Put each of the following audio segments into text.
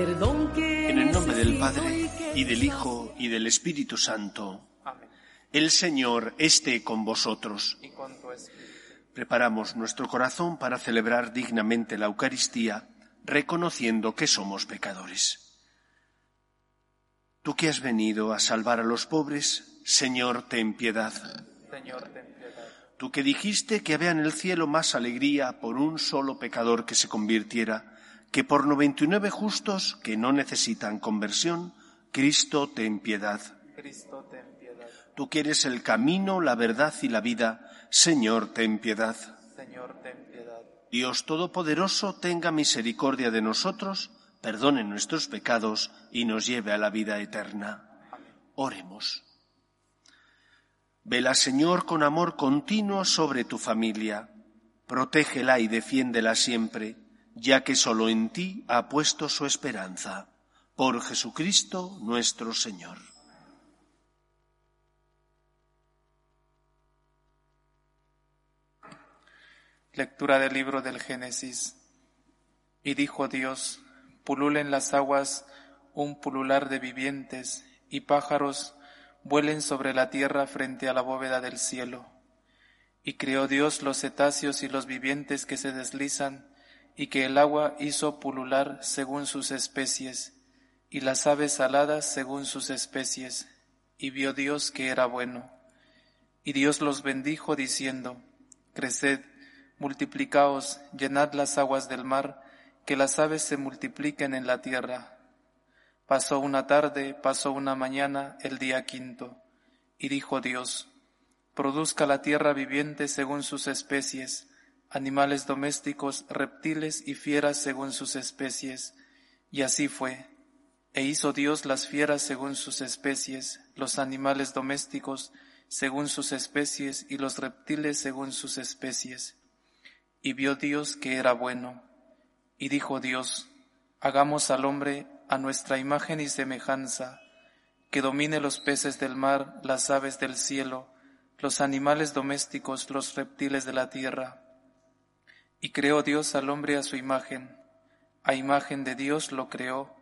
En el nombre del Padre, y del Hijo, y del Espíritu Santo. El Señor esté con vosotros. Preparamos nuestro corazón para celebrar dignamente la Eucaristía, reconociendo que somos pecadores. Tú que has venido a salvar a los pobres, Señor, ten piedad. Señor, ten piedad. Tú que dijiste que había en el cielo más alegría por un solo pecador que se convirtiera, que por noventa y nueve justos que no necesitan conversión, Cristo ten piedad. Cristo ten piedad. Tú que eres el camino, la verdad y la vida, Señor, ten piedad. Señor, ten piedad. Dios Todopoderoso, tenga misericordia de nosotros, perdone nuestros pecados y nos lleve a la vida eterna. Oremos. Vela, Señor, con amor continuo sobre tu familia. Protégela y defiéndela siempre ya que solo en ti ha puesto su esperanza. Por Jesucristo nuestro Señor. Lectura del libro del Génesis. Y dijo Dios, pululen las aguas un pulular de vivientes, y pájaros vuelen sobre la tierra frente a la bóveda del cielo. Y creó Dios los cetáceos y los vivientes que se deslizan y que el agua hizo pulular según sus especies, y las aves aladas según sus especies, y vio Dios que era bueno. Y Dios los bendijo diciendo, Creced, multiplicaos, llenad las aguas del mar, que las aves se multipliquen en la tierra. Pasó una tarde, pasó una mañana, el día quinto, y dijo Dios, Produzca la tierra viviente según sus especies, animales domésticos, reptiles y fieras según sus especies. Y así fue. E hizo Dios las fieras según sus especies, los animales domésticos según sus especies y los reptiles según sus especies. Y vio Dios que era bueno. Y dijo Dios, hagamos al hombre a nuestra imagen y semejanza, que domine los peces del mar, las aves del cielo, los animales domésticos, los reptiles de la tierra y creó Dios al hombre a su imagen, a imagen de Dios lo creó,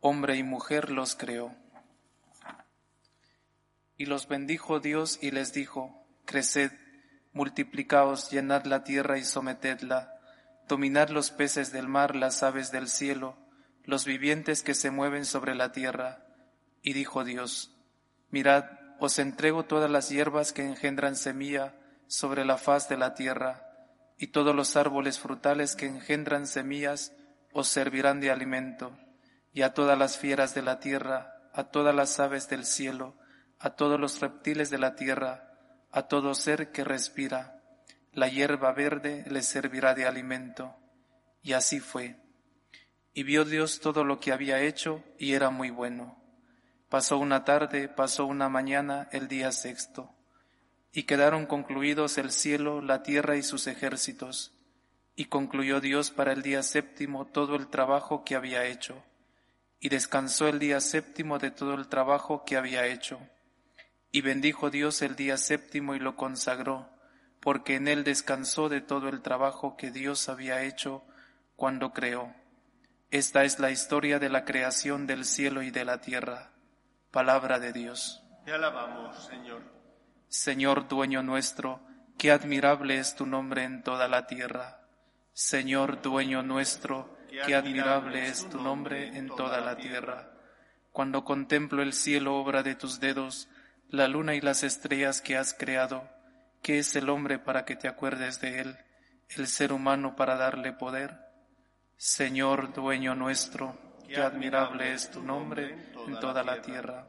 hombre y mujer los creó. Y los bendijo Dios y les dijo, Creced, multiplicaos, llenad la tierra y sometedla, dominad los peces del mar, las aves del cielo, los vivientes que se mueven sobre la tierra. Y dijo Dios, Mirad, os entrego todas las hierbas que engendran semilla sobre la faz de la tierra, y todos los árboles frutales que engendran semillas os servirán de alimento, y a todas las fieras de la tierra, a todas las aves del cielo, a todos los reptiles de la tierra, a todo ser que respira, la hierba verde les servirá de alimento. Y así fue. Y vio Dios todo lo que había hecho, y era muy bueno. Pasó una tarde, pasó una mañana, el día sexto y quedaron concluidos el cielo, la tierra y sus ejércitos. Y concluyó Dios para el día séptimo todo el trabajo que había hecho. Y descansó el día séptimo de todo el trabajo que había hecho. Y bendijo Dios el día séptimo y lo consagró, porque en él descansó de todo el trabajo que Dios había hecho cuando creó. Esta es la historia de la creación del cielo y de la tierra. Palabra de Dios. Te alabamos, Señor. Señor dueño nuestro, qué admirable es tu nombre en toda la tierra. Señor dueño nuestro, qué admirable es tu nombre en toda la tierra. Cuando contemplo el cielo, obra de tus dedos, la luna y las estrellas que has creado, ¿qué es el hombre para que te acuerdes de él, el ser humano para darle poder? Señor dueño nuestro, qué admirable es tu nombre en toda la tierra.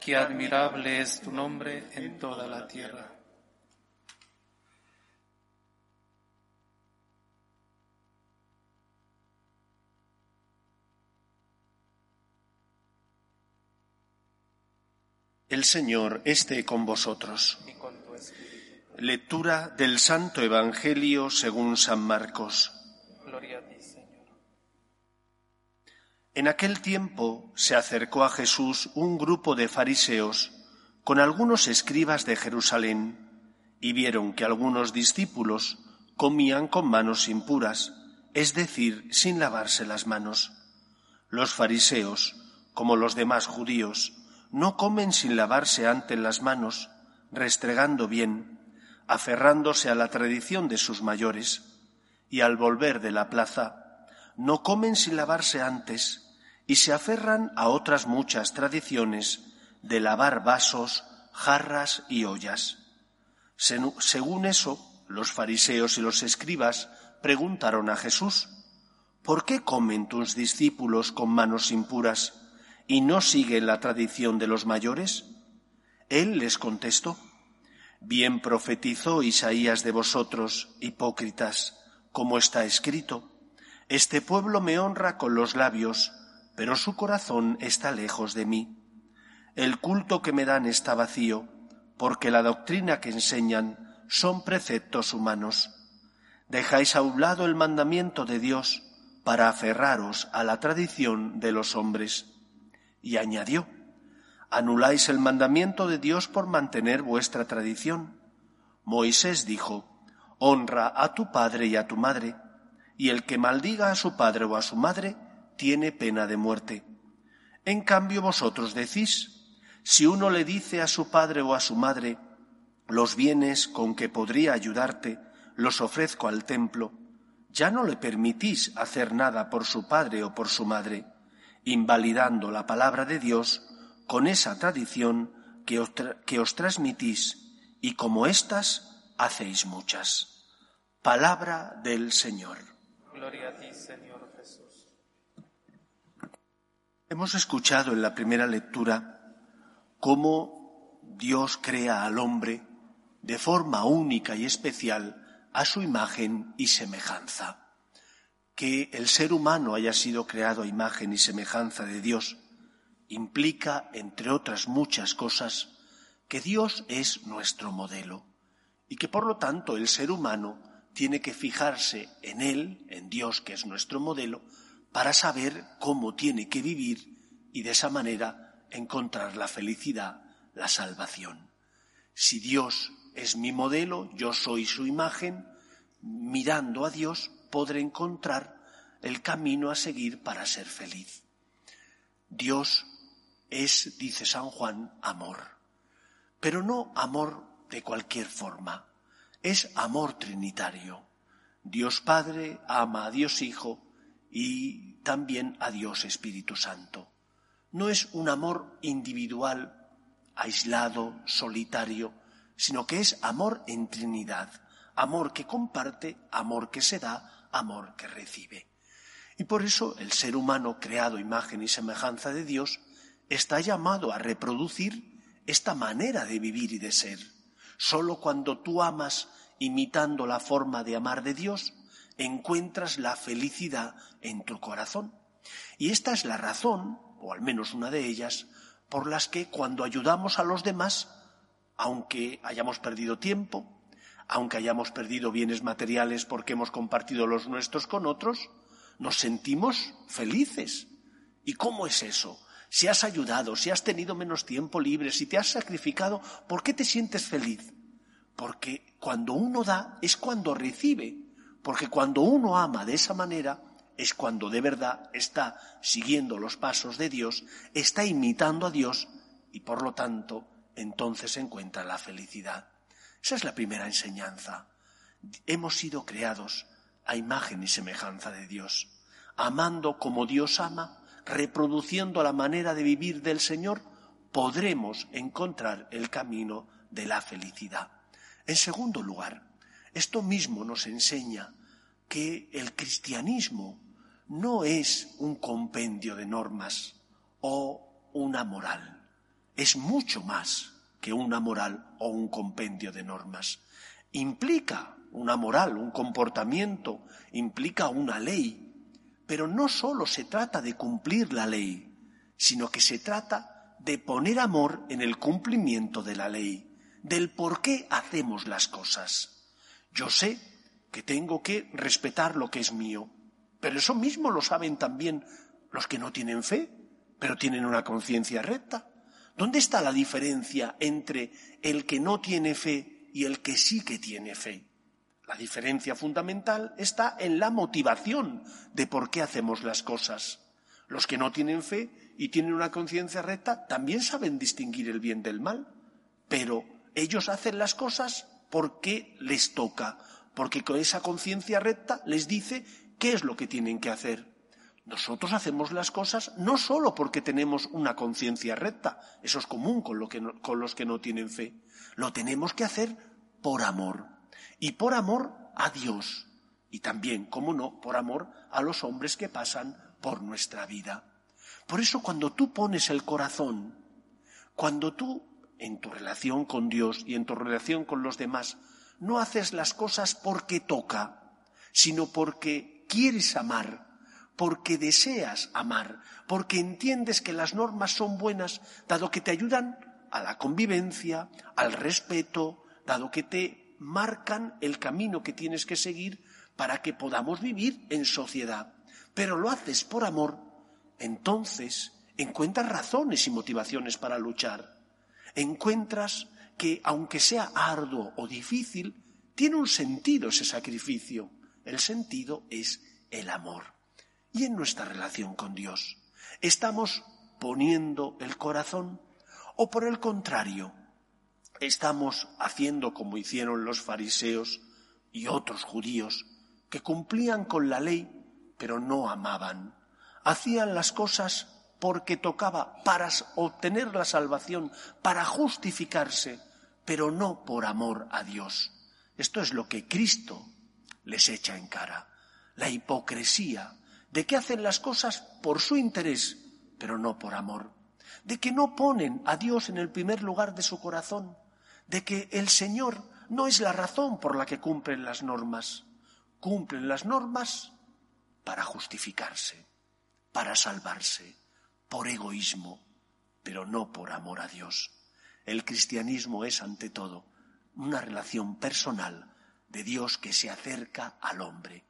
qué admirable es tu nombre en toda la tierra. El Señor esté con vosotros. Lectura del Santo Evangelio según San Marcos. Gloria a ti. En aquel tiempo se acercó a Jesús un grupo de fariseos con algunos escribas de Jerusalén y vieron que algunos discípulos comían con manos impuras, es decir, sin lavarse las manos. Los fariseos, como los demás judíos, no comen sin lavarse antes las manos, restregando bien, aferrándose a la tradición de sus mayores, y al volver de la plaza, no comen sin lavarse antes, y se aferran a otras muchas tradiciones de lavar vasos, jarras y ollas. Según eso, los fariseos y los escribas preguntaron a Jesús, ¿por qué comen tus discípulos con manos impuras? y no siguen la tradición de los mayores? Él les contestó, Bien profetizó Isaías de vosotros, hipócritas, como está escrito, Este pueblo me honra con los labios, pero su corazón está lejos de mí. El culto que me dan está vacío, porque la doctrina que enseñan son preceptos humanos. Dejáis a un lado el mandamiento de Dios para aferraros a la tradición de los hombres y añadió, anuláis el mandamiento de Dios por mantener vuestra tradición. Moisés dijo, honra a tu padre y a tu madre, y el que maldiga a su padre o a su madre tiene pena de muerte. En cambio vosotros decís, si uno le dice a su padre o a su madre, los bienes con que podría ayudarte los ofrezco al templo, ya no le permitís hacer nada por su padre o por su madre invalidando la palabra de Dios con esa tradición que os, transmitís y como éstas hacéis muchas. Palabra del Señor. Gloria a ti, Señor Jesús. Hemos escuchado en la primera lectura cómo Dios crea al hombre de forma única y especial a su imagen y semejanza. Que el ser humano haya sido creado a imagen y semejanza de Dios implica, entre otras muchas cosas, que Dios es nuestro modelo y que por lo tanto el ser humano tiene que fijarse en Él, en Dios que es nuestro modelo, para saber cómo tiene que vivir y de esa manera encontrar la felicidad, la salvación. Si Dios es mi modelo, yo soy su imagen, mirando a Dios podré encontrar el camino a seguir para ser feliz. Dios es, dice San Juan, amor, pero no amor de cualquier forma, es amor trinitario. Dios Padre ama a Dios Hijo y también a Dios Espíritu Santo. No es un amor individual, aislado, solitario, sino que es amor en Trinidad, amor que comparte, amor que se da, amor que recibe. Y por eso el ser humano, creado imagen y semejanza de Dios, está llamado a reproducir esta manera de vivir y de ser. Solo cuando tú amas imitando la forma de amar de Dios, encuentras la felicidad en tu corazón. Y esta es la razón, o al menos una de ellas, por las que cuando ayudamos a los demás, aunque hayamos perdido tiempo, aunque hayamos perdido bienes materiales porque hemos compartido los nuestros con otros, nos sentimos felices. ¿Y cómo es eso? Si has ayudado, si has tenido menos tiempo libre, si te has sacrificado, ¿por qué te sientes feliz? Porque cuando uno da es cuando recibe, porque cuando uno ama de esa manera es cuando de verdad está siguiendo los pasos de Dios, está imitando a Dios y por lo tanto entonces encuentra la felicidad. Esa es la primera enseñanza. Hemos siido creados a imagen y semejanza de Dios, amando como Dios ama, reproduciendo la manera de vivir del Señor, podremos encontrar el camino de la felicidad. En segundo lugar, esto mismo nos enseña que el cristianismo no es un compendio de normas o una moral, es mucho más que una moral o un compendio de normas. Implica una moral, un comportamiento, implica una ley, pero no solo se trata de cumplir la ley, sino que se trata de poner amor en el cumplimiento de la ley, del por qué hacemos las cosas. Yo sé que tengo que respetar lo que es mío, pero eso mismo lo saben también los que no tienen fe, pero tienen una conciencia recta. ¿Dónde está la diferencia entre el que no tiene fe y el que sí que tiene fe? La diferencia fundamental está en la motivación de por qué hacemos las cosas. Los que no tienen fe y tienen una conciencia recta también saben distinguir el bien del mal, pero ellos hacen las cosas porque les toca, porque con esa conciencia recta les dice qué es lo que tienen que hacer. Nosotros hacemos las cosas no solo porque tenemos una conciencia recta, eso es común con, con los que no tienen fe, lo tenemos que hacer por amor y por amor a Dios y también, como no, por amor a los hombres que pasan por nuestra vida. Por eso cuando tú pones el corazón, cuando tú en tu relación con Dios y en tu relación con los demás, no haces las cosas porque toca, sino porque quieres amar, porque deseas amar, porque entiendes que las normas son buenas, dado que te ayudan a la convivencia, al respeto, dado que te marcan el camino que tienes que seguir para que podamos vivir en sociedad. Pero lo haces por amor, entonces encuentras razones y motivaciones para luchar. Encuentras que, aunque sea arduo o difícil, tiene un sentido ese sacrificio. El sentido es el amor. Y en nuestra relación con Dios, ¿estamos poniendo el corazón? ¿O por el contrario, estamos haciendo como hicieron los fariseos y otros judíos, que cumplían con la ley, pero no amaban. Hacían las cosas porque tocaba para obtener la salvación, para justificarse, pero no por amor a Dios. Esto es lo que Cristo les echa en cara, la hipocresía de que hacen las cosas por su interés, pero no por amor, de que no ponen a Dios en el primer lugar de su corazón, de que el Señor no es la razón por la que cumplen las normas. Cumplen las normas para justificarse, para salvarse, por egoísmo, pero no por amor a Dios. El cristianismo es, ante todo, una relación personal de Dios que se acerca al hombre.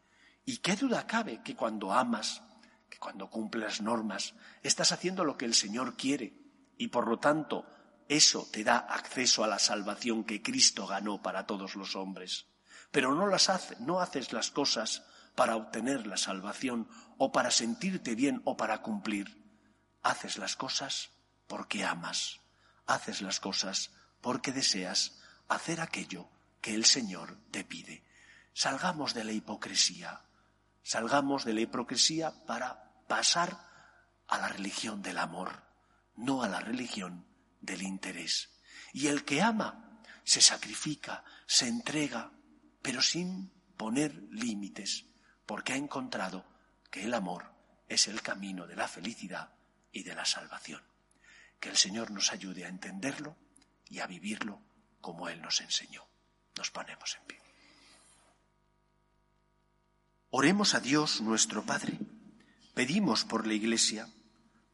¿Y qué duda cabe que cuando amas, que cuando cumples las normas, estás haciendo lo que el Señor quiere y por lo tanto eso te da acceso a la salvación que Cristo ganó para todos los hombres. Pero no las hace, no haces las cosas para obtener la salvación o para sentirte bien o para cumplir. Haces las cosas porque amas. Haces las cosas porque deseas hacer aquello que el Señor te pide. Salgamos de la hipocresía. Salgamos de la hipocresía para pasar a la religión del amor, no a la religión del interés. Y el que ama se sacrifica, se entrega, pero sin poner límites, porque ha encontrado que el amor es el camino de la felicidad y de la salvación. Que el Señor nos ayude a entenderlo y a vivirlo como Él nos enseñó. Nos ponemos en pie. Oremos a Dios nuestro Padre. Pedimos por la Iglesia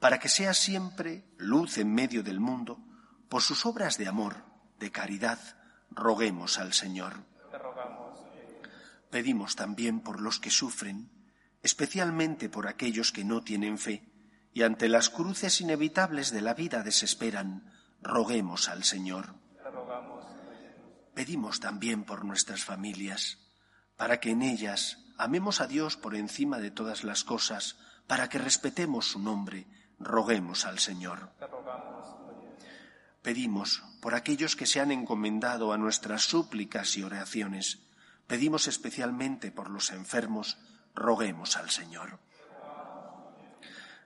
para que sea siempre luz en medio del mundo, por sus obras de amor, de caridad, roguemos al Señor. Pedimos también por los que sufren, especialmente por aquellos que no tienen fe y ante las cruces inevitables de la vida desesperan, roguemos al Señor. Pedimos también por nuestras familias, para que en ellas amemos a Dios por encima de todas las cosas, para que respetemos su nombre, roguemos al Señor. Pedimos por aquellos que se han encomendado a nuestras súplicas y oraciones, Pedimos especialmente por los enfermos, roguemos al Señor.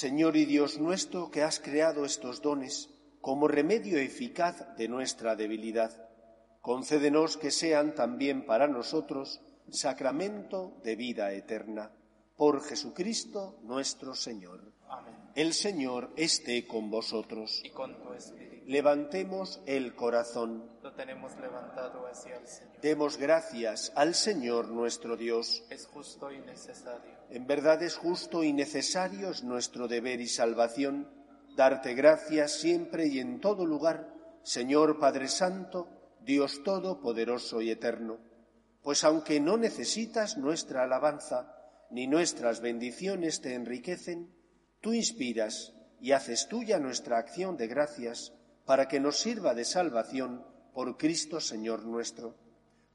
Señor y Dios nuestro, que has creado estos dones como remedio eficaz de nuestra debilidad, concédenos que sean también para nosotros sacramento de vida eterna. Por Jesucristo nuestro Señor. El Señor esté con vosotros. Y con tu espíritu. Levantemos el corazón. Lo tenemos levantado hacia el Señor. Demos gracias al Señor nuestro Dios. Es justo y necesario. En verdad es justo y necesario es nuestro deber y salvación darte gracias siempre y en todo lugar, Señor Padre Santo, Dios Todopoderoso y Eterno. Pues aunque no necesitas nuestra alabanza, ni nuestras bendiciones te enriquecen, Tú inspiras y haces tuya nuestra acción de gracias para que nos sirva de salvación por Cristo Señor nuestro.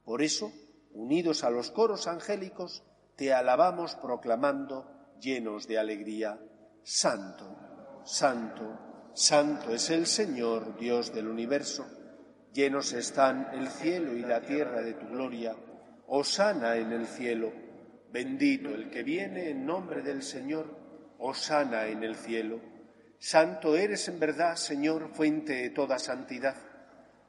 Por eso, unidos a los coros angélicos, te alabamos proclamando, llenos de alegría, Santo, Santo, Santo es el Señor, Dios del universo. Llenos están el cielo y la tierra de tu gloria. Osana en el cielo. Bendito el que viene en nombre del Señor Osana en el cielo. Santo eres en verdad, Señor, fuente de toda santidad.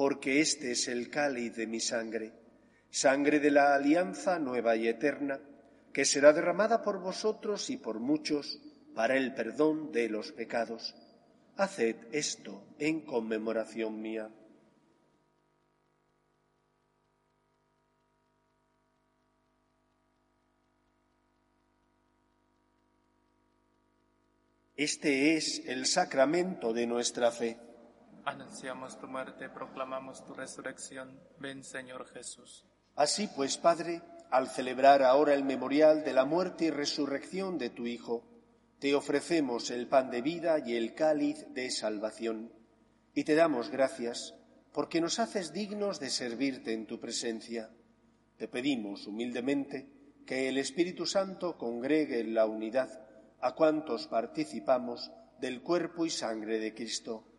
porque este es el cáliz de mi sangre, sangre de la alianza nueva y eterna, que será derramada por vosotros y por muchos para el perdón de los pecados. Haced esto en conmemoración mía. Este es el sacramento de nuestra fe. Anunciamos tu muerte, proclamamos tu resurrección. Ven, Señor Jesús. Así pues, Padre, al celebrar ahora el memorial de la muerte y resurrección de tu Hijo, te ofrecemos el pan de vida y el cáliz de salvación, y te damos gracias porque nos haces dignos de servirte en tu presencia. Te pedimos humildemente que el Espíritu Santo congregue en la unidad a cuantos participamos del cuerpo y sangre de Cristo.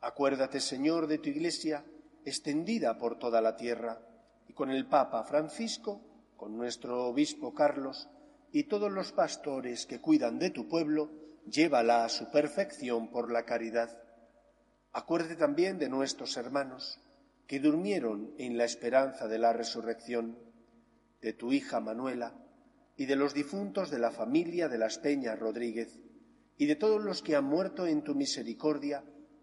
Acuérdate, Señor, de tu Iglesia extendida por toda la tierra, y con el Papa Francisco, con nuestro Obispo Carlos, y todos los pastores que cuidan de tu pueblo, llévala a su perfección por la caridad. Acuérdate también de nuestros hermanos que durmieron en la esperanza de la resurrección, de tu hija Manuela y de los difuntos de la familia de las Peñas Rodríguez, y de todos los que han muerto en tu misericordia,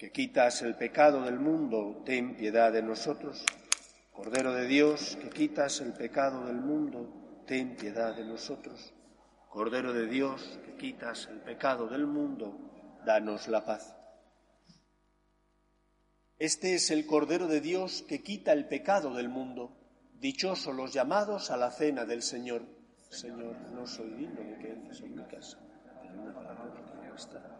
que quitas el pecado del mundo, ten piedad de nosotros. Cordero de Dios, que quitas el pecado del mundo, ten piedad de nosotros. Cordero de Dios, que quitas el pecado del mundo, danos la paz. Este es el Cordero de Dios que quita el pecado del mundo. Dichosos los llamados a la cena del Señor. Señor, no soy digno de que entres en mi casa. una palabra que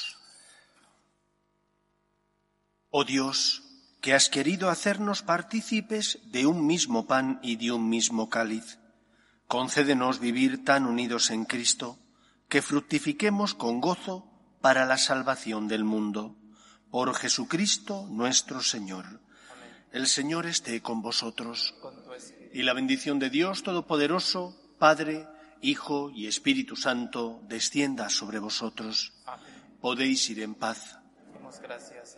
Oh Dios, que has querido hacernos partícipes de un mismo pan y de un mismo cáliz, concédenos vivir tan unidos en Cristo que fructifiquemos con gozo para la salvación del mundo. Por Jesucristo nuestro Señor. El Señor esté con vosotros. Y la bendición de Dios Todopoderoso, Padre, Hijo y Espíritu Santo, descienda sobre vosotros. Podéis ir en paz. gracias.